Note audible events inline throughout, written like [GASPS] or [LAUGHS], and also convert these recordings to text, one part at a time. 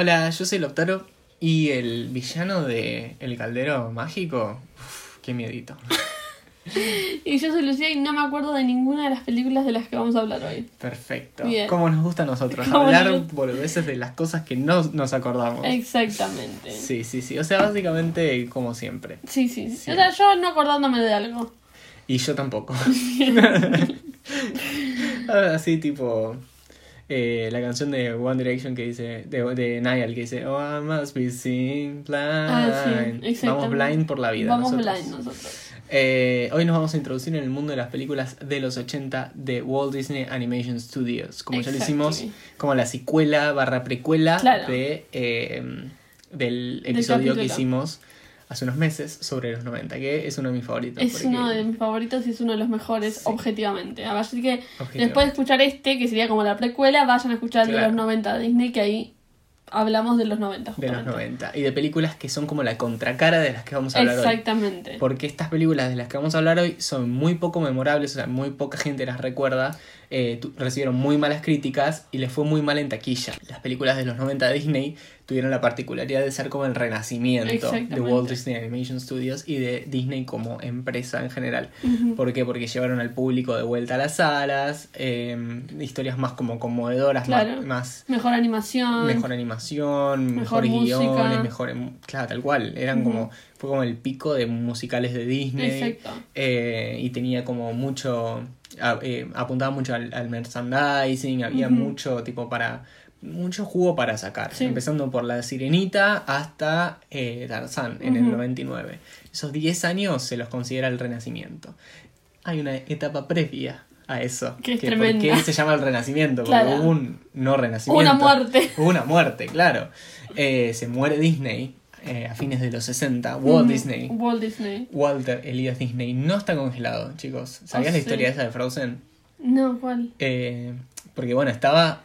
Hola, yo soy Loptaro y el villano de El Caldero Mágico, uf, qué miedito. [LAUGHS] Y yo soy Lucía y no me acuerdo de ninguna de las películas de las que vamos a hablar hoy. Perfecto. Bien. Como nos gusta a nosotros, hablar nos- boludeces de las cosas que no nos acordamos. Exactamente. Sí, sí, sí. O sea, básicamente como siempre. Sí, sí, sí. Sí. O sea, yo no acordándome de algo. Y yo tampoco. [LAUGHS] [LAUGHS] Así tipo eh, la canción de One Direction que dice, de, de Niall que dice, Oh, I must be seeing blind. Ah, sí, Vamos blind por la vida. Vamos nosotros. blind nosotros. Eh, hoy nos vamos a introducir en el mundo de las películas de los 80 de Walt Disney Animation Studios. Como ya lo hicimos, como la secuela barra precuela Claro. de, eh, del Del episodio que hicimos hace unos meses sobre los 90, que es uno de mis favoritos. Es porque- uno de mis favoritos y es uno de los mejores, Sí. objetivamente. Así que Objetivamente. después de escuchar este, que sería como la precuela, vayan a escuchar el de Claro. los 90 de Disney, que ahí hablamos de los 90. de los justamente. 90 y de películas que son como la contracara de las que vamos a hablar hoy. Exactamente. Porque estas películas de las que vamos a hablar hoy son muy poco memorables, o sea, muy poca gente las recuerda, eh, recibieron muy malas críticas y les fue muy mal en taquilla. Las películas de los 90 de Disney tuvieron la particularidad de ser como el renacimiento de. Walt Disney Animation Studios y de Disney como empresa en general. Ujú. ¿Por qué? Porque llevaron al público de vuelta a las salas, eh, historias más como conmovedoras, más- Claro. más Mejor animación. mejor animación, Mejor mejores música. guiones, mejor claro, tal cual, eran Ujú. como fue como el pico de musicales de Disney Exacto. eh, y tenía como mucho a- eh, apuntaba mucho al, al merchandising, había Ujú. mucho tipo para mucho jugo para sacar, Sí. empezando por la Sirenita hasta eh, Tarzán en el Ujú. 99. Esos 10 años se los considera el Renacimiento. Hay una etapa previa a eso, Que es ¿por tremenda. qué se llama el Renacimiento? Porque Claro. hubo un no renacimiento. Una muerte. [LAUGHS] Hubo una muerte, claro. Eh, se muere Disney eh, a fines de los 60. Walt. Disney. Walt Disney. Walter Elias Disney no está congelado, chicos. ¿Sabías Oh, la sí. historia esa de Frozen? No, ¿cuál? Eh, porque bueno, estaba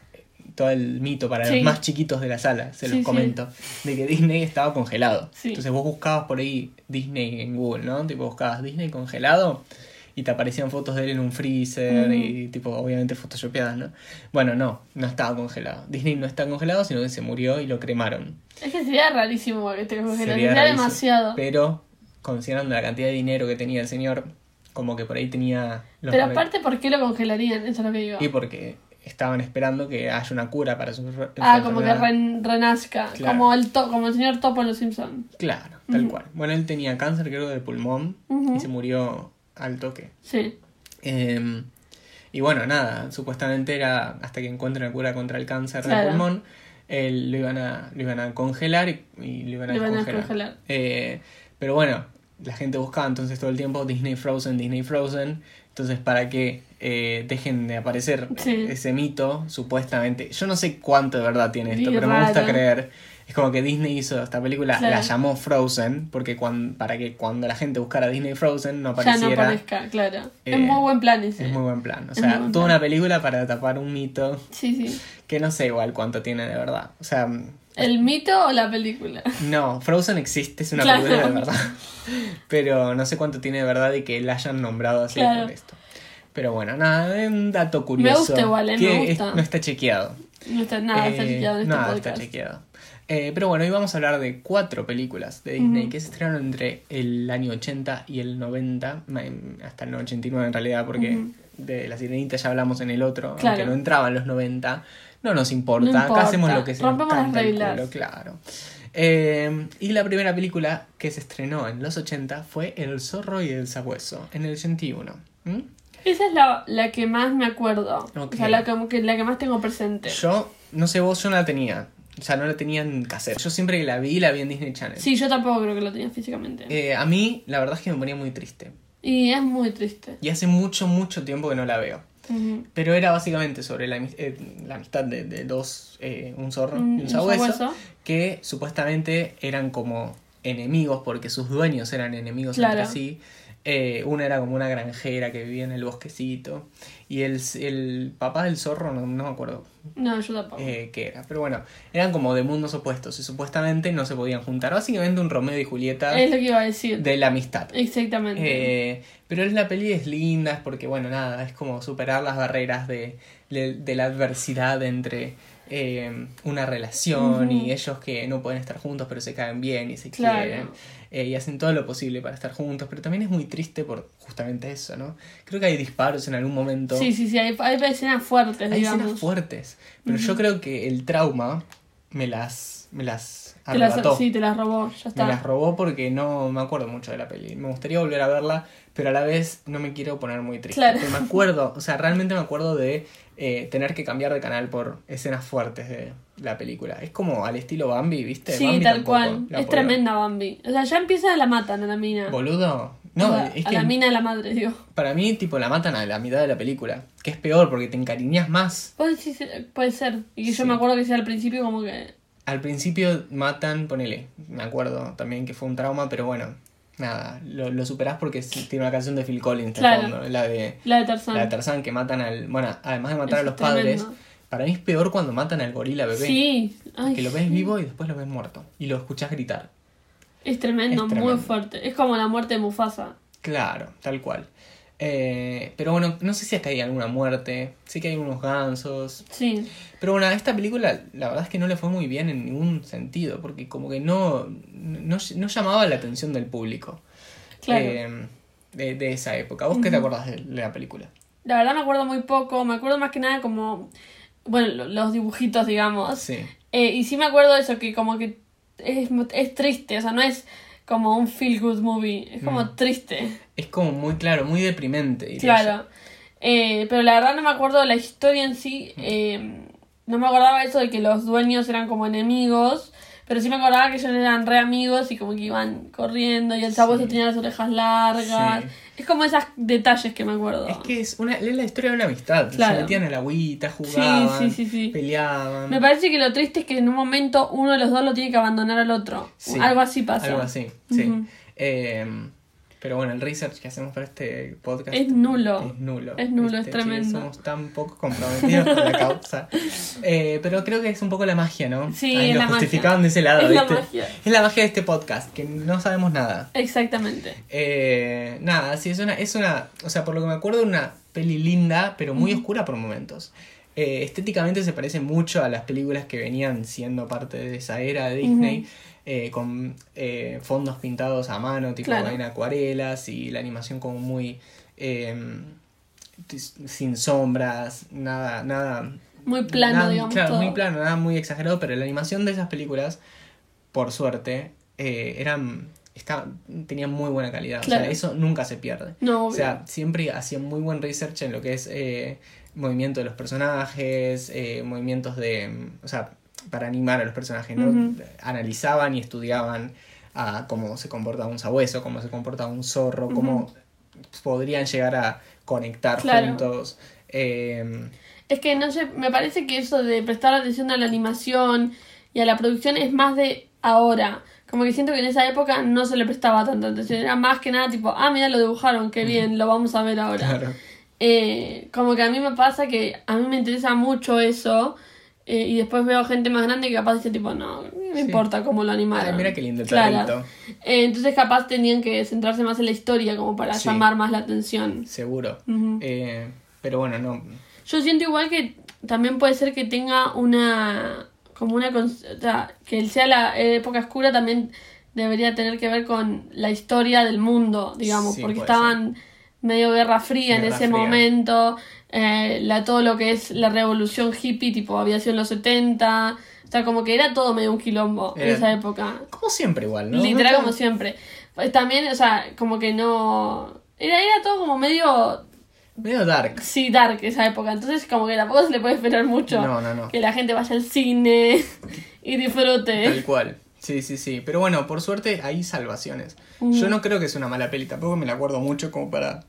todo el mito para Sí. los más chiquitos de la sala, se Sí, los sí. comento, de que Disney estaba congelado. Entonces vos buscabas por ahí Disney en Google, ¿no? Tipo buscabas Disney congelado y te aparecían fotos de él en un freezer y tipo obviamente photoshopeadas, ¿no? Bueno, no, no estaba congelado. Disney no está congelado, sino que se murió y lo cremaron. Es que sería rarísimo que te congelaran. Sería demasiado. Pero considerando la cantidad de dinero que tenía el señor, como que por ahí tenía los Pero aparte, ¿por qué lo congelarían? Eso es lo que digo. y porque estaban esperando que haya una cura para su Ah, como que ren- renazca. Claro. Como, el to- como el señor Topo en Los Simpsons. Claro, tal cual. Bueno, él tenía cáncer, creo, de pulmón y se murió al toque. Sí. Eh, y bueno, nada, supuestamente era hasta que encuentren la cura contra el cáncer Claro. de pulmón, él lo iban a, lo iban a congelar y, y lo iban a Lo descongelar. Eh, pero bueno, la gente buscaba entonces todo el tiempo Disney Frozen, Disney Frozen. Entonces, para que eh, dejen de aparecer Sí. ese mito, supuestamente. Yo no sé cuánto de verdad tiene esto, pero me gusta raro. creer. Es como que Disney hizo esta película, Claro. la llamó Frozen, porque cuan- para que cuando la gente buscara Disney Frozen no Ya no apareciera. aparezca, claro. eh, es muy buen plan ese. Es muy buen plan. O sea, toda plan. una película para tapar un mito Sí, sí. que no sé igual cuánto tiene de verdad. O sea, ¿El mito o la película? no, Frozen existe, es una Claro. película de verdad. [LAUGHS] Pero no sé cuánto tiene de verdad y que la hayan nombrado así Claro. por esto. Pero bueno, nada, es un dato curioso. gusta igual, eh, me gusta. es- no está chequeado. No está nada, está Eh, chequeado en este nada podcast. está chequeado. Eh, pero bueno, hoy vamos a hablar de cuatro películas de Disney que se estrenaron entre el año 80 y el 90, ma- em, hasta el 89 en realidad, porque de La Sirenita ya hablamos en el otro, Claro. aunque no entraba en los 90. No nos importa, No acá importa. hacemos lo que se Rompemos nos las canta el culo, claro. Eh, y la primera película que se estrenó en los 80 fue El zorro y el sabueso, en el 81. ¿Mm? Esa es la, la que más me acuerdo. O sea, la, como que, la que más tengo presente. Yo, no sé vos, yo no la tenía. O sea, no la tenía en cassette. Yo siempre que la vi, la vi en Disney Channel. Sí, yo tampoco creo que lo tenía físicamente. Eh, a mí, la verdad es que me ponía muy triste. Y es muy triste. Y hace mucho, mucho tiempo que no la veo. Pero era básicamente sobre la, eh, la amistad de, de dos, eh, un zorro y un un sabueso, sabueso. que supuestamente eran como enemigos porque sus dueños eran enemigos Claro. entre sí. Eh, una era como una granjera que vivía en el bosquecito. Y el, el papá del zorro, no, no me acuerdo No, yo tampoco. eh, qué era. Pero bueno, eran como de mundos opuestos y supuestamente no se podían juntar. Básicamente un Romeo y Julieta es lo que iba a decir. de la amistad. Exactamente. Eh, pero es la peli es linda, es porque, bueno, nada, es como superar las barreras de, de, de la adversidad entre eh, una relación y ellos que no pueden estar juntos pero se caen bien y se Claro. quieren eh, y hacen todo lo posible para estar juntos, pero también es muy triste por justamente eso, ¿no? Creo que hay disparos en algún momento. Sí, sí, sí, hay, hay escenas fuertes, Hay digamos. escenas fuertes, pero yo creo que el trauma me las, me las Te las, sí, te las robó, ya Me está. las robó porque no me acuerdo mucho de la peli. Me gustaría volver a verla, pero a la vez no me quiero poner muy triste. Claro. Me acuerdo, o sea, realmente me acuerdo de eh, tener que cambiar de canal por escenas fuertes de la película. Es como al estilo Bambi, ¿viste? Sí, Bambi tal cual. Es tremenda Bambi. O sea, ya empieza la matan a la mina. Boludo. No, a la, es a que la mina de la madre, digo. para mí, tipo, la matan a la mitad de la película. Que es peor porque te encariñas más. Decís, eh, puede ser. Y Sí. yo me acuerdo que sea al principio como que... Al principio matan, ponele, me acuerdo también que fue un trauma, pero bueno, nada, lo, lo superás porque sí, tiene una canción de Phil Collins Claro. fondo, la de, La de Tarzán. la de Tarzán que matan al, bueno, además de matar a los padres, para mí es peor cuando matan al gorila bebé, Sí. Ay, que lo ves sí. vivo y después lo ves muerto y lo escuchás gritar. Es tremendo, Es muy fuerte. Es como la muerte de Mufasa. Claro, tal cual. Eh, pero bueno, no sé si acá hay alguna muerte, sí que hay unos gansos, Sí. Pero bueno, a esta película la verdad es que no le fue muy bien en ningún sentido, porque como que no, no, no llamaba la atención del público Claro. eh, de, de esa época. ¿Vos qué te acordás de, de la película? La verdad me acuerdo muy poco. Me acuerdo más que nada como... Bueno, lo- los dibujitos, digamos. Sí, Eh, y sí me acuerdo de eso, que como que es, es triste. O sea, no es como un feel good movie. Es como Mm. triste. es como muy claro, muy deprimente. Claro. Eh, pero la verdad no me acuerdo de la historia en sí. eh, no me acordaba eso de que los dueños eran como enemigos. Pero sí me acordaba que ellos eran re amigos y como que iban corriendo y el sabueso Sí. tenía las orejas largas. Sí. Es como esos detalles que me acuerdo. Es que es, una, es la historia de una amistad. Claro. Se metían en la agüita, jugaban, sí, sí, sí. peleaban. Me parece que lo triste es que en un momento uno de los dos lo tiene que abandonar al otro. Algo así pasa. Algo así, sí. Eh, pero bueno, el research que hacemos para este podcast Es nulo. Es nulo. Es nulo, es ¿viste? tremendo. Sí, somos tan poco comprometidos con la causa. [LAUGHS] Eh, pero creo que es un poco la magia, ¿no? Sí, Ahí es lo la magia. justificaban de ese lado, Es la magia. Es la magia de este podcast, que no sabemos nada. Exactamente. Eh, nada, sí, es una, es una. O sea, por lo que me acuerdo, una peli linda, pero muy oscura por momentos. Eh, estéticamente se parece mucho a las películas que venían siendo parte de esa era de Disney. eh, con eh, fondos pintados a mano, tipo Claro. en acuarelas y la animación como muy tis- sin sombras, nada, nada. Muy plano, nada- digamos. Claro, todo. muy plano, nada muy exagerado, pero la animación de esas películas, por suerte, eh, eran, está, tenían muy buena calidad. O sea, eso nunca se pierde. No, O sea, siempre hacían muy buen research en lo que es eh, movimiento de los personajes, eh, movimientos de. mm, O sea, para animar a los personajes, ¿no? Analizaban y estudiaban a cómo se comporta un sabueso, cómo se comporta un zorro, cómo podrían llegar a conectar Claro. juntos. Eh, Es que no sé, me parece que eso de prestar atención a la animación y a la producción es más de ahora. Como que siento que en esa época no se le prestaba tanta atención. Era más que nada tipo, ah, mira, lo dibujaron, qué bien, lo vamos a ver ahora. claro. Eh, como que a mí me pasa que a mí me interesa mucho eso. eh, y después veo gente más grande que capaz dice tipo, no, no me Sí. importa cómo lo animaron. Ay, mira qué lindo el Claro. Eh, entonces capaz tenían que centrarse más en la historia como para Sí. llamar más la atención. Seguro. Eh, pero bueno, no. Yo siento igual que también puede ser que tenga una. como una. o sea, que sea la época oscura también debería tener que ver con la historia del mundo, digamos, Sí, porque estaban medio guerra fría en ese fría. momento, eh, la, todo lo que es la revolución hippie, tipo, había sido en los 70, o sea, como que era todo medio un quilombo en esa época. Como siempre, igual, ¿no? Literal No como siempre. Pues también, o sea, como que no... Era, era todo como medio Medio dark. Sí, dark esa época. Entonces, como que tampoco se le puede esperar mucho. No, no, no. Que la gente vaya al cine [LAUGHS] y disfrute. Tal cual. Sí, sí, sí. Pero bueno, por suerte hay salvaciones. Yo no creo que sea una mala peli, tampoco me la acuerdo mucho como para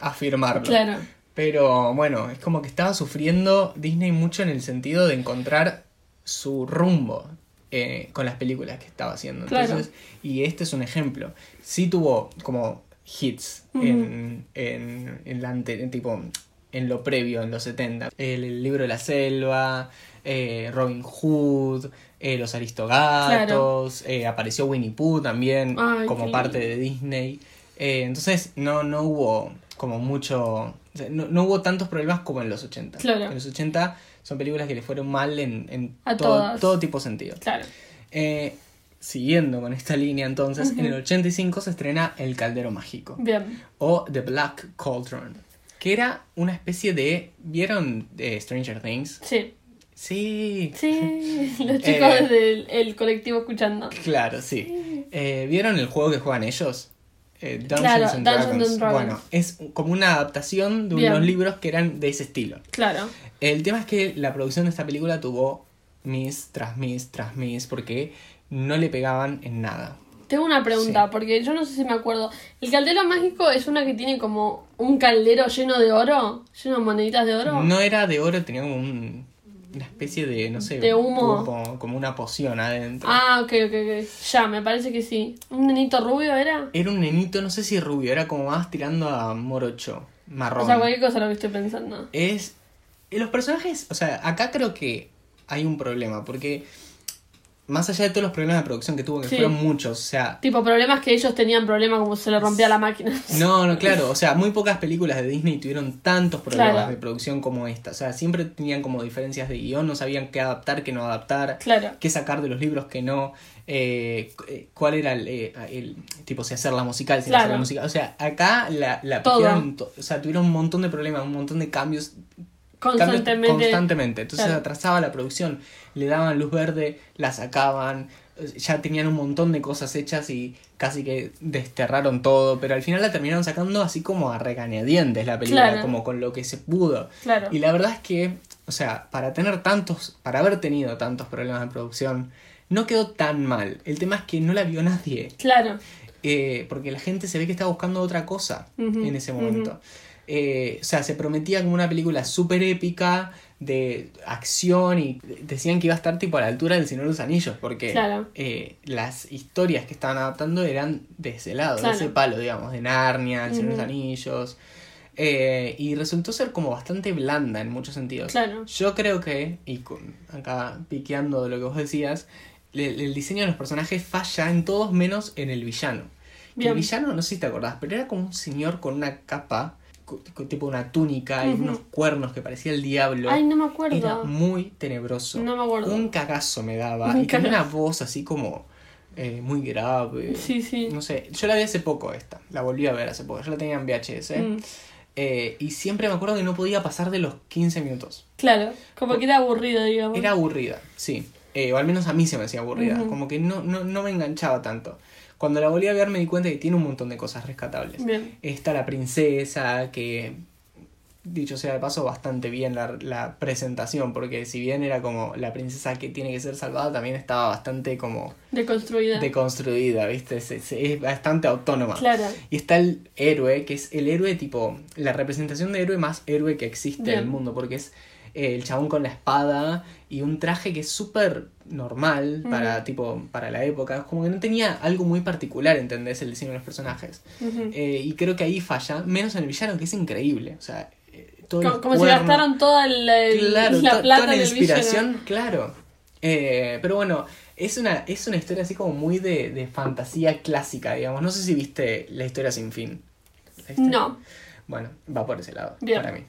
afirmarlo. Claro. Pero bueno, es como que estaba sufriendo Disney mucho en el sentido de encontrar su rumbo eh, con las películas que estaba haciendo. Claro. Entonces, y este es un ejemplo. Sí tuvo como hits en, en, en la ante- en tipo en lo previo, en los 70. El, el libro de la selva, eh, Robin Hood, eh, Los Aristogatos, apareció Winnie Pooh también Ay, como parte de Disney. Eh, entonces no, no hubo como mucho... no, no hubo tantos problemas como en los 80. Claro. En los 80 son películas que le fueron mal en, en A todo, todo tipo de sentido. Claro. Eh, siguiendo con esta línea, entonces, en el 85 se estrena El Caldero Mágico Bien. o The Black Cauldron, que era una especie de. ¿Vieron eh, Stranger Things? Sí. Sí. Sí. [LAUGHS] Los chicos Eh. del el colectivo escuchando. Claro, sí. Eh, ¿Vieron el juego que juegan ellos? Eh, Dungeons Claro, and Dungeons Dragons. and Dragons. Bueno, es como una adaptación de Bien. unos libros que eran de ese estilo. Claro. El tema es que la producción de esta película tuvo mis tras mis tras mis porque no le pegaban en nada. Tengo una pregunta, Sí. porque yo no sé si me acuerdo. ¿El caldero mágico es una que tiene como un caldero lleno de oro? ¿Lleno de moneditas de oro? No era de oro, tenía como un- una especie de, no sé, De humo. Como, como una poción adentro. Ah, ok, ok, ok. Ya, me parece que sí. ¿Un nenito rubio era? Era un nenito, no sé si rubio, era como más tirando a morocho, marrón. O sea, cualquier cosa lo que estoy pensando. Es. Los personajes, o sea, acá creo que hay un problema, porque más allá de todos los problemas de producción que tuvo, que Sí. fueron muchos, o sea, Tipo, problemas que ellos tenían problemas como se le rompía la máquina. [LAUGHS] no, no, claro, o sea, muy pocas películas de Disney tuvieron tantos problemas Claro. de producción como esta, o sea, siempre tenían como diferencias de guion, no sabían qué adaptar, qué no adaptar, Claro. qué sacar de los libros, qué no, eh, eh, cuál era el, eh, el- tipo, si hacerla musical, si Claro. hacerla musical, o sea, acá la, la Todo. o sea, tuvieron un montón de problemas, un montón de Cambios Constantemente. constantemente. Entonces Claro. atrasaba la producción. Le daban luz verde, la sacaban. Ya tenían un montón de cosas hechas y casi que desterraron todo. Pero al final la terminaron sacando así como a regañadientes la película, Claro. como con lo que se pudo. Claro. Y la verdad es que, o sea, para tener tantos, para haber tenido tantos problemas de producción, no quedó tan mal. El tema es que no la vio nadie. Claro. Eh, porque la gente se ve que está buscando otra cosa en ese momento. Eh, o sea, se prometía como una película súper épica de acción y decían que iba a estar tipo a la altura del Señor de los Anillos, porque Claro. eh, las historias que estaban adaptando eran de ese lado, Claro. de ese palo, digamos, de Narnia, el Señor de los. Anillos. Eh, y resultó ser como bastante blanda en muchos sentidos. Claro. Yo creo que, y con, acá piqueando de lo que vos decías, le- el diseño de los personajes falla en todos menos en el villano. El villano, no sé si te acordás, pero era como un señor con una capa, tipo una túnica y unos cuernos que parecía el diablo. Ay, no me Era acuerdo. muy tenebroso. No me acuerdo. Un cagazo me daba. Un y tenía una voz así como eh, muy grave. Sí, sí. No sé, yo la vi hace poco esta. La volví a ver hace poco. Yo la tenía en VHS. Mm, eh, y siempre me acuerdo que no podía pasar de los 15 minutos. claro. Como que era aburrido, digamos. Era aburrida, sí. Eh, o al menos a mí se me hacía aburrida. Como que no, no, no me enganchaba tanto. Cuando la volví a ver me di cuenta que tiene un montón de cosas rescatables. Bien. Está la princesa, que dicho sea de paso, bastante bien la, la presentación, porque si bien era como la princesa que tiene que ser salvada, también estaba bastante como Deconstruida. deconstruida, ¿viste? Es, es- es bastante autónoma. Claro. Y está el héroe, que es el héroe tipo, la representación de héroe más héroe que existe en el mundo, porque es eh, el chabón con la espada y un traje que es súper normal para, tipo, para la época, como que no tenía algo muy particular, ¿entendés? El diseño de los personajes. Eh, y creo que ahí falla, menos en el villano, que es increíble. O sea, eh, todo el como como si gastaron toda la, el- Claro, la plata toda la inspiración, villano. claro. Eh, pero bueno, es una, es una historia así como muy de, de fantasía clásica, digamos. No sé si viste La historia sin fin. No. Bueno, va por ese lado, Bien. para mí.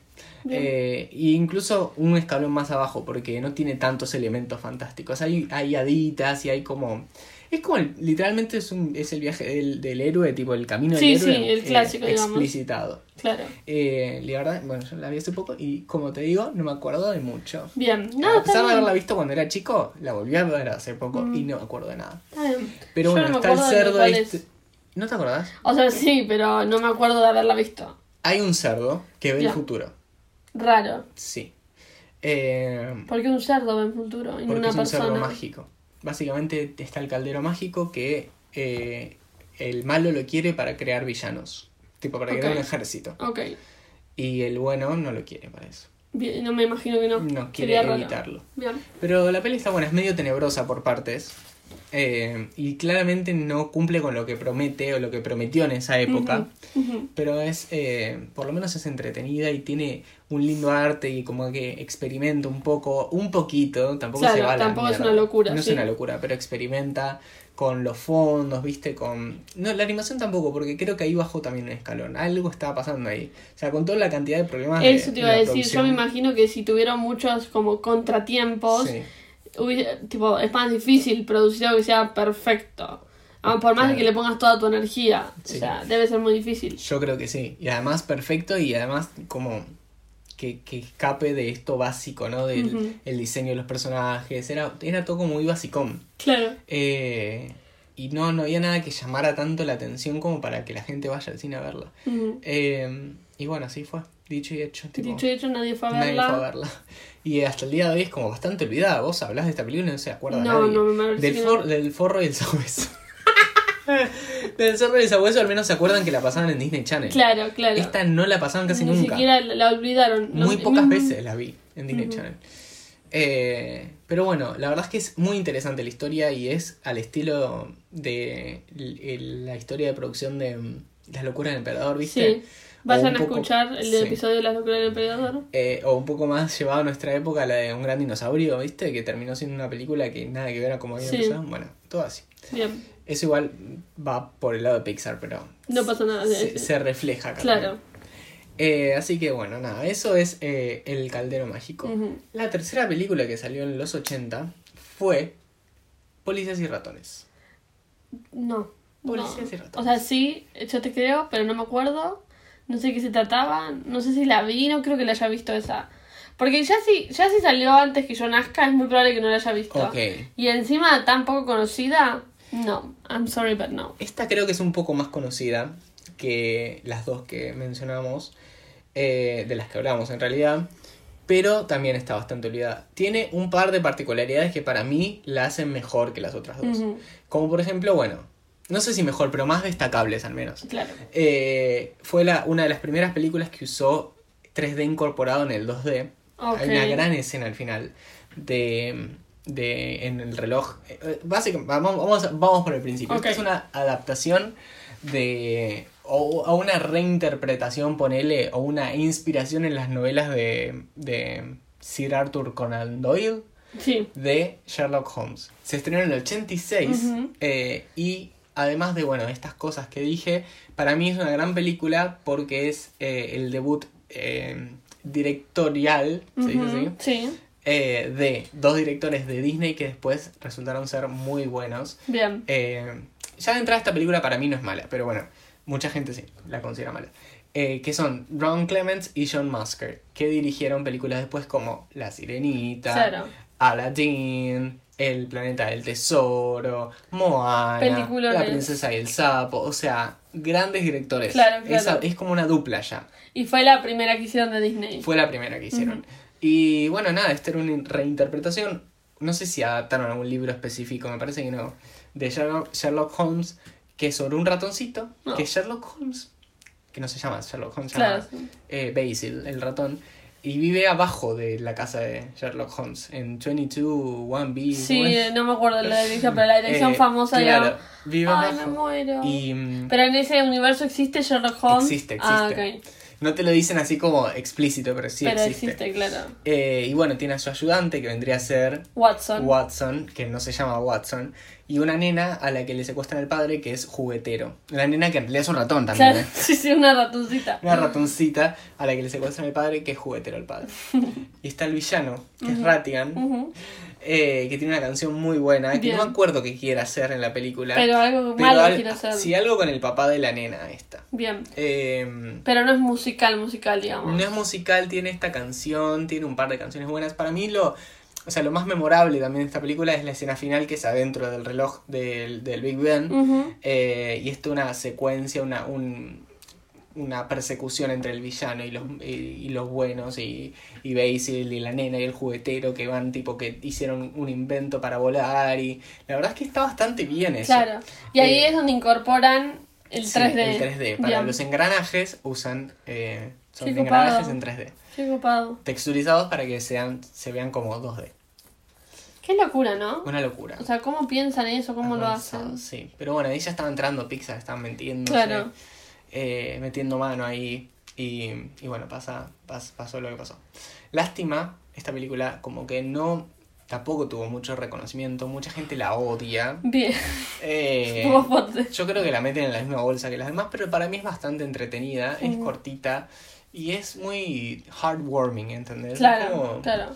Eh, incluso un escalón más abajo, porque no tiene tantos elementos fantásticos. Hay, hay haditas y hay como... Es como, el- literalmente es, un, es el viaje del, del héroe, tipo el camino del Sí, héroe. sí, el eh, clásico, digamos. Explicitado. Claro. Eh, la verdad, bueno, yo la vi hace poco y como te digo, no me acuerdo de mucho. Bien. No, a pesar de bien. haberla visto cuando era chico, la volví a ver hace poco Mm. y no me acuerdo de nada. Está bien. Pero Yo bueno, no está el cerdo cuál este. es. ¿No te acordás? O sea, sí, pero no me acuerdo de haberla visto. Hay un cerdo que ve el futuro. Raro. Sí. Eh, ¿Por qué un cerdo en futuro y porque una es un persona? cerdo mágico. Básicamente está el caldero mágico que eh, el malo lo quiere para crear villanos. Tipo, para crear un ejército. Ok. Y el bueno no lo quiere para eso. Bien, no me imagino que no. No quiere Sería evitarlo. Bien. Pero la peli está buena, es medio tenebrosa por partes. Eh, y claramente no cumple con lo que promete o lo que prometió en esa época. Ujú. Pero es, eh, por lo menos es entretenida y tiene un lindo arte y como que experimenta un poco, un poquito, tampoco Claro, se va a la tampoco es mierda. una locura, No sí. es una locura, pero experimenta con los fondos, viste, con... No, la animación tampoco, porque creo que ahí bajó también un escalón. Algo estaba pasando ahí. O sea, con toda la cantidad de problemas de- Eso te iba de a decir, yo producción. me imagino que si tuvieron muchos como contratiempos, Sí. Hubiese- tipo, es más difícil producir algo que sea perfecto. Ah, Por más de que le pongas toda tu energía. Sí. O sea, debe ser muy difícil. Yo creo que sí. Y además perfecto y además como que, que escape de esto básico, ¿no? Del el diseño de los personajes. Era, era todo como muy basicón. Claro. Eh, y no, no había nada que llamara tanto la atención como para que la gente vaya al cine a verla. Eh, y bueno, así fue. Dicho y hecho. tipo, Dicho y hecho, nadie fue a nadie verla. fue a verla. [LAUGHS] Y hasta el día de hoy es como bastante olvidada. Vos hablas de esta película y no se acuerda No, nadie. no, me del, for- del forro y el sabueso. [LAUGHS] del zorro y el sabueso al menos se acuerdan que la pasaban en Disney Channel. Claro, claro. Esta no la pasaban casi Ni nunca. siquiera la, olvidaron. Muy pocas mm, veces la vi en Disney. Channel. Eh, pero bueno, la verdad es que es muy interesante la historia y es al estilo de la historia de producción de mm, Las locuras del emperador, ¿viste? Sí. Vayan a escuchar el sí. episodio de la locura del emperador. Eh, o un poco más llevado a nuestra época, la de Un gran dinosaurio, ¿viste? Que terminó siendo una película que nada que ver a como había Sí. empezado. Bueno, todo así. Bien. Eso igual va por el lado de Pixar, pero No pasa nada. se, sí. se refleja acá. Claro. Eh, así que bueno, nada, eso es eh, El Caldero Mágico. La tercera película que salió en los 80 fue Policías y Ratones. No. Policías no. y ratones. O sea, sí, yo te creo, pero no me acuerdo. No sé qué se trataba. No sé si la vi, no creo que la haya visto esa. Porque ya si, ya si salió antes que yo nazca, es muy probable que no la haya visto. Ok. Y encima tan poco conocida, no. I'm sorry, but no. Esta creo que es un poco más conocida que las dos que mencionamos, eh, de las que hablamos en realidad, pero también está bastante olvidada. Tiene un par de particularidades que para mí la hacen mejor que las otras dos. Como por ejemplo, bueno, no sé si mejor, pero más destacables al menos. Claro. Eh, fue la, una de las primeras películas que usó 3D incorporado en el 2D. Ok. Hay una gran escena al final de, de en el reloj. Eh, Básicamente, vamos, vamos, vamos por el principio. Esta es una adaptación de. O, o una reinterpretación, ponele, o una inspiración en las novelas de, de Sir Arthur Conan Doyle Sí. de Sherlock Holmes. Se estrenó en el 86 Ujú. eh, y además de bueno estas cosas que dije, para mí es una gran película porque es eh, el debut eh, directorial, se dice así. Sí. eh, de dos directores de Disney que después resultaron ser muy buenos. Bien. Ya de entrada esta película para mí no es mala, pero bueno, mucha gente sí la considera mala. Que son Ron Clements y John Musker, que dirigieron películas después como La Sirenita, Claro. Aladdin, El Planeta del Tesoro, Moana, Peliculones. La Princesa y el Sapo, o sea, grandes directores. Claro, claro. Esa- es como una dupla ya. Y fue la primera que hicieron de Disney. Fue la primera que hicieron. Y bueno, nada, esta era una reinterpretación. No sé si adaptaron algún libro específico, me parece que no. De Sherlock, Holmes, que es sobre un ratoncito, No. que Sherlock Holmes, que no se llama Sherlock Holmes, se Claro. llama eh, Basil, el ratón. Y vive abajo de la casa de Sherlock Holmes, en 22 1B. Sí, eh, no me acuerdo la dirección, pero la dirección Eh, famosa claro, digamos. vive Ay, me abajo. muero. Y Pero en ese universo existe Sherlock Holmes. Existe, Ah, existe. No te lo dicen así como explícito, pero sí pero existe. existe, claro. Eh, y bueno, tiene a su ayudante que vendría a ser Watson. Watson, que no se llama Watson, y una nena a la que le secuestran el padre que es juguetero. La nena que en realidad es un ratón también. Claro, ¿eh? [LAUGHS] sí, sí, una ratoncita. Una ratoncita a la que le secuestran el padre que es juguetero el padre. [LAUGHS] Y está el villano, que es Ratigan, Ujú. Eh, que tiene una canción muy buena, que Bien. no me acuerdo qué quiere hacer en la película. Pero algo pero malo al- hacer. Sí, algo con el papá de la nena esta. Bien. Eh, Pero no es musical, musical, digamos. No es musical, tiene esta canción, tiene un par de canciones buenas. Para mí lo, o sea, lo más memorable también de esta película es la escena final que es adentro del reloj del, del Big Ben. Eh, y esto una secuencia, una, un- una persecución entre el villano y los, y, y los buenos y, y Basil y la nena y el juguetero que van tipo que hicieron un invento para volar y la verdad es que está bastante bien eso. Claro. Y ahí Eh, es donde incorporan el Sí, 3D. el 3D. Para Bien. los engranajes usan eh, son Qué engranajes copado. en 3D. Qué copado. Texturizados para que sean, se vean como 2D. Qué locura, ¿no? Una locura. O sea, ¿cómo piensan eso? ¿Cómo lo hacen? Sí, pero bueno, ahí ya estaba entrando Pixar, estaban metiendo, Claro. Metiendo mano ahí y, y bueno, pasa, pas- pasó lo que pasó. Lástima, esta película como que no, tampoco tuvo mucho reconocimiento, mucha gente la odia. Bien, Eh, yo creo que la meten en la misma bolsa que las demás, pero para mí es bastante entretenida, es cortita y es muy heartwarming, ¿entendés? Claro, como- claro.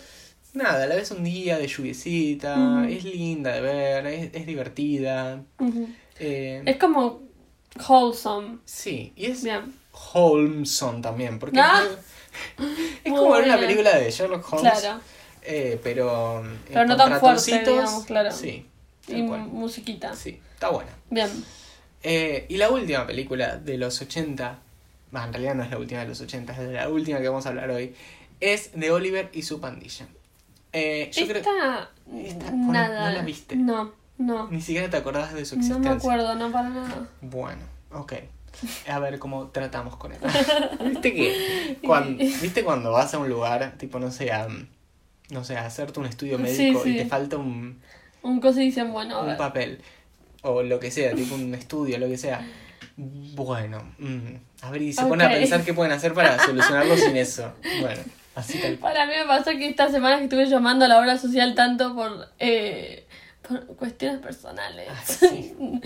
Nada, la ves un día de lluviecita, es linda de ver, es, es divertida. Eh, Es como wholesome. Sí, y es Bien. Holmeson también, porque Ah. es, como ver una película de Sherlock Holmes, Claro. eh, pero, Pero no tan fuerte, digamos, claro. Sí, Y musiquita. Sí, está buena. Bien. Eh, y la última película de los 80, bah, en realidad no es la última de los 80, es la última que vamos a hablar hoy, es de Oliver y su pandilla. Eh, yo creo Esta, Esta, nada. ¿no la viste? No, no. ni siquiera te acordás de su No existencia. me acuerdo, no para nada. Bueno, ok. A ver cómo tratamos con esto. [LAUGHS] ¿Viste que cuando, [LAUGHS] ¿Viste cuando vas a un lugar, tipo, no sé, a, no sé, a hacerte un estudio médico sí. y te falta un, Un cosa y dicen, bueno, a un ver. papel? O lo que sea, tipo un estudio, lo que sea. Bueno, mm, a ver, y se pone a Ok. pensar qué pueden hacer para [LAUGHS] solucionarlo sin eso. Bueno, así tal. Para mí me pasó que esta semana que estuve llamando a la obra social tanto por, eh, por cuestiones personales. Ah, [LAUGHS]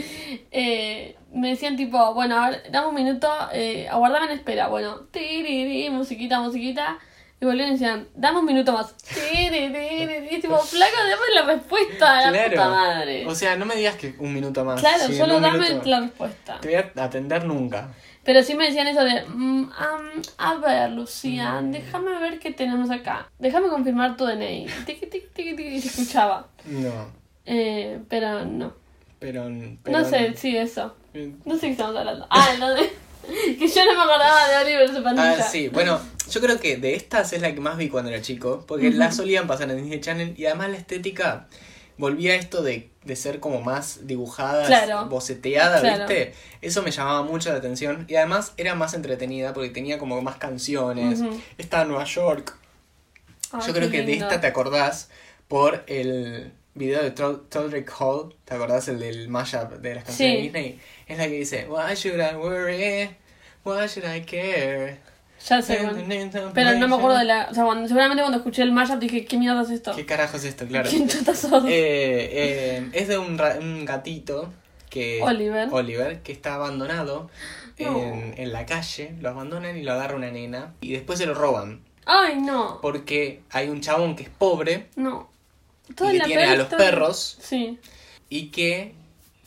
eh, me decían tipo, bueno, a ver, dame un minuto, eh, aguardame en espera. Bueno, tiriri, musiquita, musiquita. Y volvían y decían, dame un minuto más. Tiriri, tipo, [LAUGHS] flaco, dame la respuesta, la puta madre. O sea, no me digas que un minuto más. claro, sí, solo dame minuto. la respuesta. Te voy a atender nunca. Pero sí me decían eso de, mm, am, a ver, Lucía, Mm. déjame ver qué tenemos acá. Déjame confirmar tu DNI. Tiqui, tiqui, tiqui, tiqui, y se escuchaba. No, Eh, pero no. pero... pero No sé, sí, eso. Eh, No sé qué estamos hablando. Ah, lo de... [LAUGHS] que yo no me acordaba de Oliver su pandilla. Ah, sí, bueno, yo creo que de estas es la que más vi cuando era chico, porque Ujú. las solían pasar en Disney Channel y además la estética volvía a esto de, de ser como más dibujada, Claro. boceteada, Claro. ¿viste? Eso me llamaba mucho la atención y además era más entretenida porque tenía como más canciones, Ujú. estaba en Nueva York. Ay, yo creo que de esta te acordás por el video de Tod- Todrick Hall, ¿te acordás el del mashup de las canciones de Sí. Disney? Es la que dice, Why should I worry? Why should I care? Ya sé, bueno. Pero no me acuerdo de la... O sea, cuando, seguramente cuando escuché el mashup dije, ¿qué mierda es esto? ¿Qué carajo es esto? Claro. [LAUGHS] ¿Quién? Eh, eh, es de un, ra- un gatito que... Oliver. Oliver, que está abandonado [GASPS] No. en, en la calle. Lo abandonan y lo agarra una nena. Y después se lo roban. Ay, no. Porque hay un chabón que es pobre No. Y que tiene a los perros. Sí. Y que...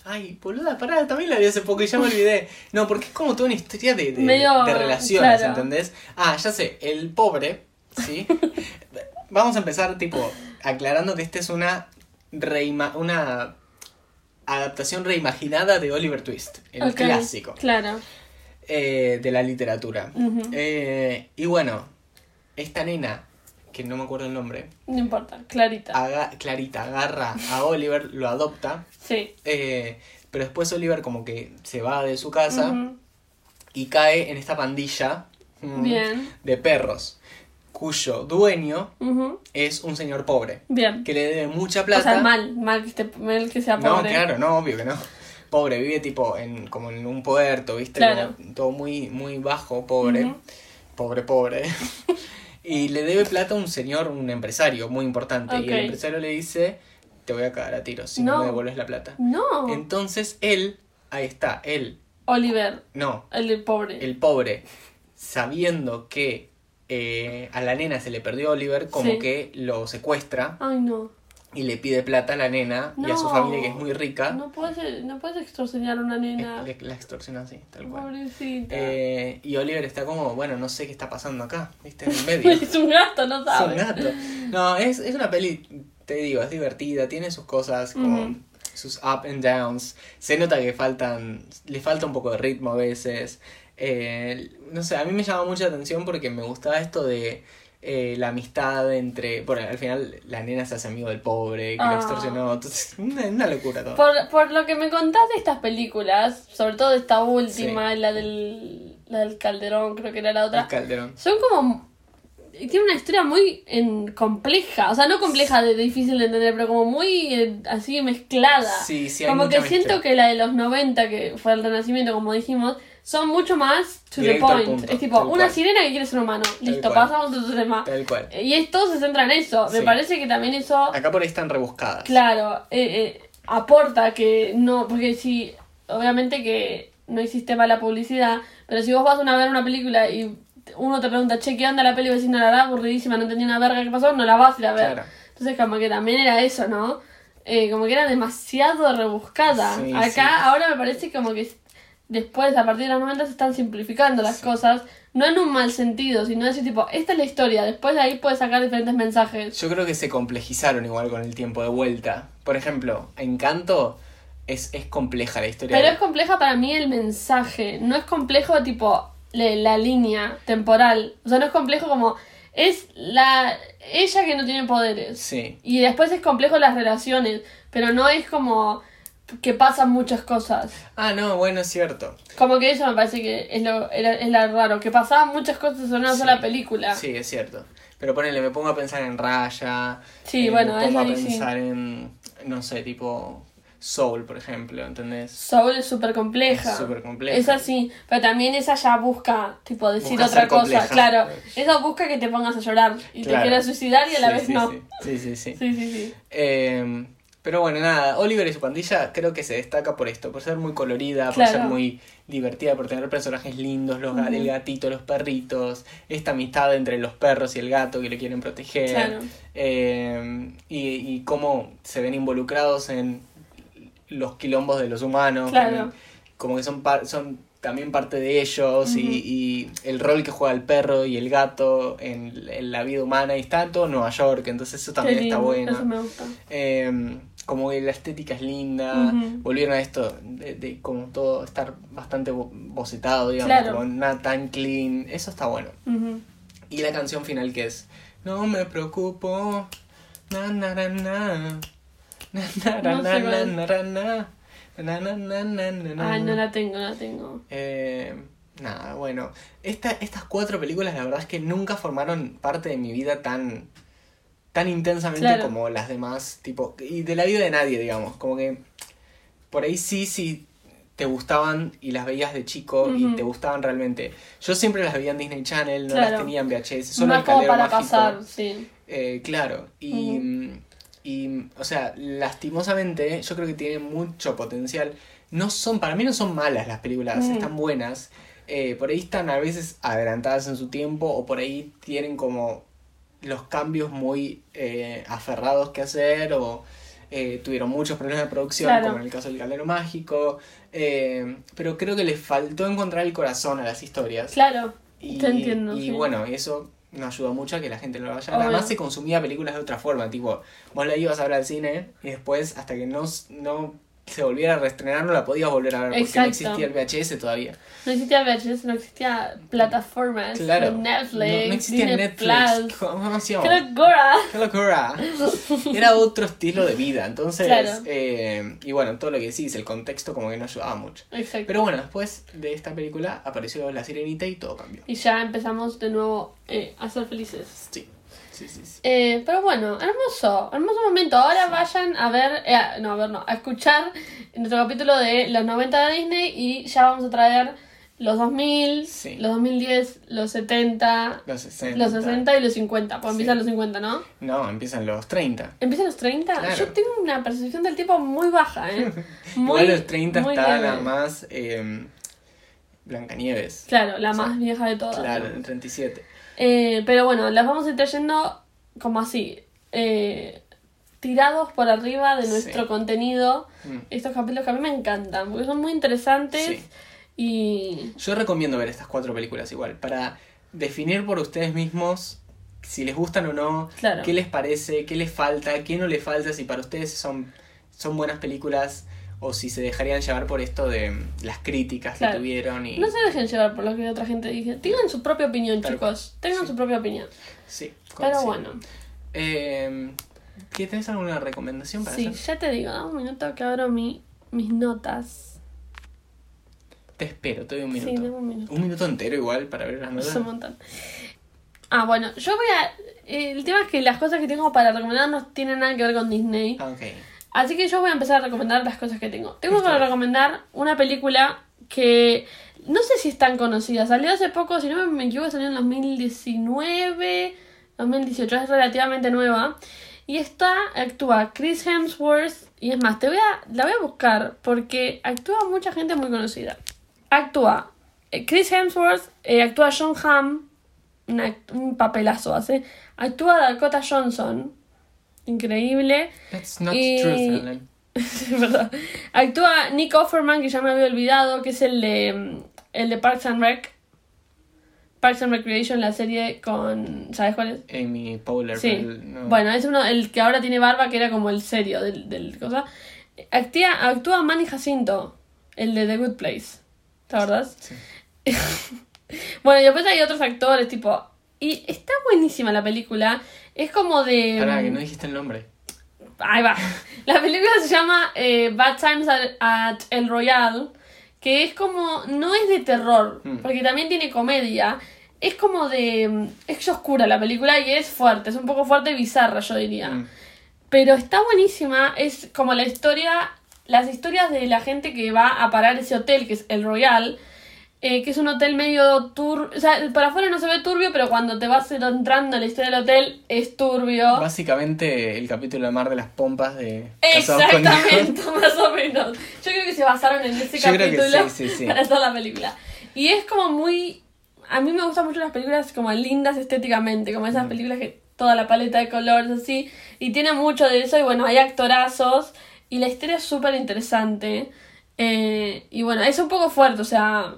Ay, boluda, pará, también la vi hace poco y ya me [LAUGHS] olvidé. No, porque es como toda una historia de, de, Medio, de relaciones, claro. ¿entendés? Ah, ya sé, el pobre, ¿sí? [LAUGHS] Vamos a empezar, tipo, aclarando que esta es una reima una adaptación reimaginada de Oliver Twist, el clásico Claro. eh, de la literatura. Eh, y bueno, esta nena, que no me acuerdo el nombre, No importa. Clarita. aga- Clarita agarra a Oliver, lo adopta. Sí. Eh, pero después Oliver como que se va de su casa y cae en esta pandilla mm, Bien. de perros, cuyo dueño es un señor pobre, Bien. que le debe mucha plata. O sea, mal, mal que, esté, mal que sea No, pobre. claro, no, obvio que no. Pobre, vive tipo en, como en un puerto, ¿viste? Claro. Como todo muy, muy bajo, pobre. Ujú. Pobre, pobre. [LAUGHS] y le debe plata a un señor, un empresario muy importante. Y el empresario le dice, te voy a cagar a tiros si no, No. me devuelves la plata. No. Entonces él, ahí está, él, Oliver, no, el pobre. el pobre, sabiendo que eh, a la nena se le perdió Oliver, como Sí. que lo secuestra Ay, no. Y le pide plata a la nena y a su familia que es muy rica. No puedes, no puedes extorsionar a una nena. La extorsiona así, tal cual. Pobrecita. Eh, y Oliver está como, bueno, no sé qué está pasando acá, ¿viste? En el medio. [LAUGHS] es un gato, no es un gato. No, es, es una peli, te digo, es divertida, tiene sus cosas como sus up and downs. Se nota que faltan, le falta un poco de ritmo a veces. Eh, no sé, a mí me llama mucha atención porque me gustaba esto de eh, la amistad entre. Bueno, al final la nena se hace amigo del pobre, que Ah. lo extorsionó. Entonces, una, una locura todo. Por, por lo que me contás de estas películas, sobre todo esta última, la del, la del Calderón, creo que era la El otra, Calderón. son como tiene una historia muy en, compleja, o sea, no compleja de, difícil de entender, pero como muy eh, así mezclada. Sí, sí, hay como mucha que siento que la de los 90, que fue el renacimiento, como dijimos, son mucho más to Directo the point. punto, es tipo, una cual. sirena que quiere ser humano. Listo, pasamos a otro tema. Tal cual. Y esto se centra en eso. Me parece que también eso, Acá por ahí están rebuscadas. claro, eh, eh, aporta que no, porque si, obviamente que no existe mala publicidad, pero si vos vas a ver una película y uno te pregunta, che, ¿qué onda la peli? Y decís, no, la verdad, aburridísima, no entendí una verga qué pasó, no la vas a ir a ver. Claro. Entonces como que también era eso, ¿no? Eh, como que era demasiado rebuscada. Sí, Acá sí. ahora me parece como que después, a partir de los 90, se están simplificando las cosas. No en un mal sentido, sino decir tipo, esta es la historia, después de ahí puedes sacar diferentes mensajes. Yo creo que se complejizaron igual con el tiempo de vuelta. Por ejemplo, Encanto es, es compleja la historia. Pero es compleja para mí el mensaje, no es complejo tipo le- la línea temporal. O sea, no es complejo como es la ella que no tiene poderes. Sí. Y después es complejo las relaciones, pero no es como que pasan muchas cosas. Ah, no, bueno, es cierto. Como que eso me parece que es lo, era- es lo raro, que pasaban muchas cosas en una Sí. sola película. Sí, es cierto. Pero ponele, me pongo a pensar en Raya. Sí, eh, bueno, me pongo a sí. pensar en, no sé, tipo Soul, por ejemplo, ¿entendés? Soul es súper compleja. Es súper compleja. Esa sí, pero también esa ya busca, tipo, decir Busca otra cosa. compleja. Claro, esa busca que te pongas a llorar y Claro. te quieras suicidar y a la Sí, vez no. Sí, sí, sí. sí. Sí, sí, sí. Eh, pero bueno, nada, Oliver y su pandilla creo que se destaca por esto, por ser muy colorida, Claro. por ser muy divertida, por tener personajes lindos, los, Ujú. el gatito, los perritos, esta amistad entre los perros y el gato que le quieren proteger, Claro. eh, y, y cómo se ven involucrados en los quilombos de los humanos, Claro. como, como que son, par- son también parte de ellos y, y el rol que juega el perro y el gato en, en la vida humana y está todo en Nueva York, entonces eso también está bueno. Eso me gusta. Eh, como que la estética es linda, volvieron a esto de, de como todo estar bastante bo- bocetado, digamos, Claro. como nada tan clean, eso está bueno. Y la canción final que es No me preocupo, na na na na, na na na na na na, na na na na na na. Ay, no la tengo, no la tengo. Eh, nada, bueno. Esta, estas cuatro películas, la verdad es que nunca formaron parte de mi vida tan, tan intensamente Claro. como las demás. Tipo, y de la vida de nadie, digamos. Como que por ahí sí, sí te gustaban y las veías de chico y te gustaban realmente. Yo siempre las veía en Disney Channel, no Claro. las tenía en VHS, solo Más el como para Mágico. pasar, sí. Eh, claro, y, y, o sea, lastimosamente yo creo que tienen mucho potencial. No son, para mí no son malas las películas, están buenas. Eh, por ahí están a veces adelantadas en su tiempo o por ahí tienen como los cambios muy eh, aferrados que hacer o eh, tuvieron muchos problemas de producción, Claro. como en el caso del Caldero Mágico. eh, pero creo que les faltó encontrar el corazón a las historias. Claro, Y, te entiendo. y sí. bueno, eso nos ayudó mucho a que la gente lo vaya. Obvio. Además se consumía películas de otra forma, tipo, vos la ibas a ver al cine y después hasta que no, no se volviera a reestrenar no la podías volver a ver porque no Exacto. existía el VHS todavía. No existía VHS, no existía plataformas. Claro. Netflix. no, no existía Disney Netflix. ¿Cómo? ¡Qué locura! ¡Qué locura! [LAUGHS] Era otro estilo de vida, entonces, Claro. eh, y bueno, todo lo que decís, el contexto como que no ayudaba mucho. Exacto. Pero bueno, después de esta película apareció La Sirenita y todo cambió. Y ya empezamos de nuevo eh, a ser felices. Sí, sí, sí. sí. Eh, pero bueno, hermoso, hermoso momento. Ahora vayan a ver, eh, no, a ver, no, a escuchar nuestro capítulo de los 90 de Disney y ya vamos a traer los 2000, Sí. los 2010, los 70, Los 60. los 60 y los 50. Pues Sí. empiezan los 50, ¿no? No, empiezan los 30. ¿Empiezan los 30? Claro. Yo tengo una percepción del tiempo muy baja, ¿eh? [LAUGHS] Muy, Igual los 30 muy está nada más eh, Blancanieves. Claro, la O sea, más vieja de todas. Claro, el 37. Eh, pero bueno, las vamos a ir trayendo como así, eh, tirados por arriba de nuestro Sí. contenido. Mm. Estos capítulos que a mí me encantan, porque son muy interesantes Sí. y... Yo recomiendo ver estas cuatro películas igual, para definir por ustedes mismos si les gustan o no, Claro. qué les parece, qué les falta, qué no les falta, si para ustedes son, son buenas películas o si se dejarían llevar por esto de mm, las críticas Claro. que tuvieron. Y... No se dejen llevar por lo que otra gente dice. Tengan su propia opinión, Tal chicos. Tengan su propia opinión. Sí, Pero bueno, Eh, ¿qué, ¿Tenés alguna recomendación para sí, hacer? ya te digo, dame un minuto que abro mi, mis notas. Te espero, te doy un Sí, minuto. dame un minuto. Un minuto entero igual para ver las notas. Es un montón. Ah, bueno, yo voy a... eh, El tema es que las cosas que tengo para recomendar no tienen nada que ver con Disney. Ah, ok. Así que yo voy a empezar a recomendar las cosas que tengo. Tengo para recomendar una película que no sé si es tan conocida. Salió hace poco, si no me equivoco, salió en 2019, 2018. Es relativamente nueva. Y esta actúa Chris Hemsworth. Y es más, te voy a, la voy a buscar porque actúa mucha gente muy conocida. Actúa eh, Chris Hemsworth, eh, actúa John Hamm, un papelazo hace. Actúa Dakota Johnson, increíble. That's not Y- true, verdad. [LAUGHS] Actúa Nick Offerman, que ya me había olvidado, que es el de, el de Parks and Rec. Parks and Recreation, la serie con... ¿Sabes cuál es? Amy Powler. Sí. no- Bueno, es uno, el que ahora tiene barba, que era como el serio del, del cosa. Actúa, actúa Manny Jacinto, el de The Good Place. ¿Te acordás? Sí. [LAUGHS] Bueno, y después hay otros actores, tipo... Y está buenísima la película. Es como de... Pará, que no dijiste el nombre. Ahí va. La película se llama eh, Bad Times at, at El Royal, que es como, no es de terror, Mm. porque también tiene comedia. Es como de, mm, es oscura la película y es fuerte, es un poco fuerte y bizarra, yo diría. Mm. Pero está buenísima, es como la historia, las historias de la gente que va a parar ese hotel, que es El Royal, eh, que es un hotel medio turbio, o sea, para afuera no se ve turbio, pero cuando te vas entrando en la historia del hotel es turbio. Básicamente el capítulo de Mar de las Pompas de con. Exactamente, [LAUGHS] más o menos. Yo creo que se basaron en ese Yo creo que capítulo sí, sí, sí. para hacer la película. Y es como muy... A mí me gustan mucho las películas como lindas estéticamente, como esas películas que toda la paleta de colores así. Y tiene mucho de eso y bueno, hay actorazos y la historia es súper interesante. Eh, y bueno, es un poco fuerte, o sea...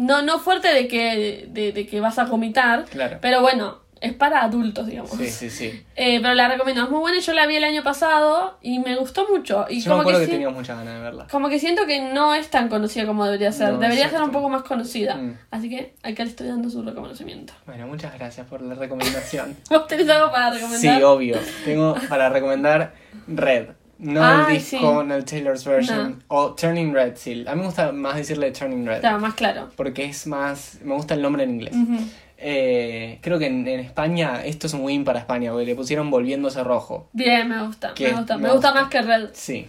No, no fuerte de que, de, de que vas a vomitar, Claro. pero bueno, es para adultos, digamos. Sí, sí, sí. Eh, pero la recomiendo, es muy buena. Yo la vi el año pasado y me gustó mucho. Y Yo me como que, acuerdo que, tenía muchas ganas de verla. como que siento que no es tan conocida como debería ser. No, debería ser un poco más conocida. Mm. Así que acá le estoy dando su reconocimiento. Bueno, muchas gracias por la recomendación. [LAUGHS] ¿Vos tenés algo para recomendar? Sí, obvio. Tengo para recomendar Red. No Ay, el disco, sí. no el Taylor's version. O Turning Red, sí. A mí me gusta más decirle Turning Red. Claro, más claro. Porque es más. Me gusta el nombre en inglés. Eh, creo que en, en España, esto es un win para España, porque le pusieron Volviéndose Rojo. Bien, me gusta. Me gusta. Me Me gusta gusta. más que Red. Sí.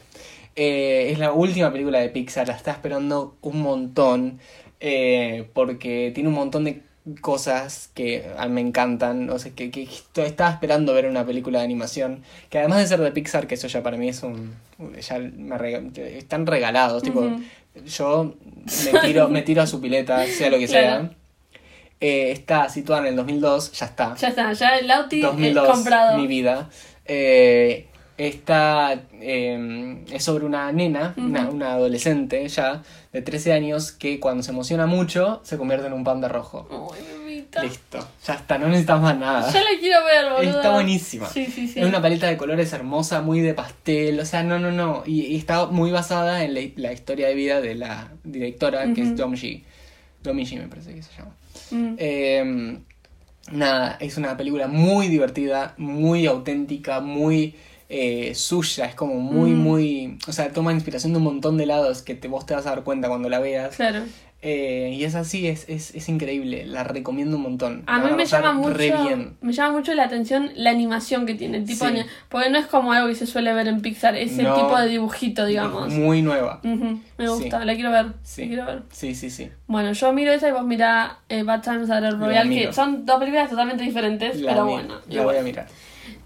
Eh, es la última película de Pixar, la está esperando un montón. eh, porque tiene un montón de cosas que a mí me encantan. O sea, que, que estaba esperando ver una película de animación. Que además de ser de Pixar, que eso ya para mí es un. Ya me están regalados. Tipo, yo me tiro, me tiro a su pileta, sea lo que Claro. sea. Eh, está situada en el 2002, ya está. Ya está, ya el Lauti 2002, es comprado. mi vida. Eh, está, eh, es sobre una nena, una, una adolescente ya, de 13 años, que cuando se emociona mucho se convierte en un panda rojo. Ay, bebita. Listo, ya está, no necesitas más nada. Ya la quiero ver, boludo. Está buenísima. Sí, sí, sí. Es una paleta de colores hermosa, muy de pastel, o sea, no, no, no. Y, y está muy basada en la, la historia de vida de la directora, que es. Domji. Domji me parece que se llama. Mm. Eh, nada, es una película muy divertida, muy auténtica, muy eh, suya, es como muy, Mm. muy... O sea, toma inspiración de un montón de lados que te, vos te vas a dar cuenta cuando la veas. Claro. Eh, y es así, es, es, es increíble, la recomiendo un montón. A La mí me llama mucho, bien. me llama mucho la atención la animación que tiene, el tipo Sí. porque no es como algo que se suele ver en Pixar, es el No. tipo de dibujito, digamos. Muy nueva. Ujú, me Sí. gusta, la quiero ver, Sí. la quiero ver. Sí, sí, sí. Bueno, yo miro esa y vos mirá eh, Bad Times at el Royal, que son dos películas totalmente diferentes, La pero mi- bueno. La igual. voy a mirar.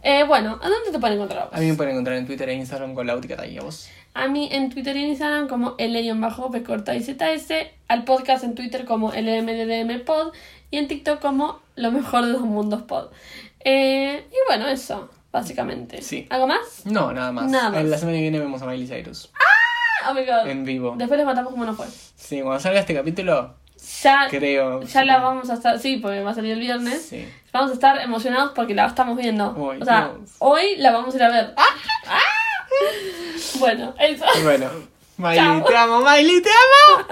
Eh, bueno, ¿a dónde te pueden encontrar vos? A mí me pueden encontrar en Twitter e Instagram con Lautica y a vos. A mí en Twitter en Instagram como corta y ZS, al podcast en Twitter como LMDDM Pod y en TikTok como Lo mejor de dos mundos Pod. Eh, y bueno, eso, básicamente. Sí. ¿Algo más? No, nada más. Nada más. En La semana que viene vemos a Miley Cyrus. Oh my god. En vivo. Después les matamos cómo no fue. Sí, cuando salga este capítulo, Ya, creo. ya la vamos a estar, sí, porque va a salir el viernes. Sí. Vamos a estar emocionados porque la estamos viendo. Ay, o sea, Dios. hoy la vamos a ir a ver. ¡Ah! [LAUGHS] Bueno, eso. Bueno, [LAUGHS] Miley, te amo, Miley, te amo.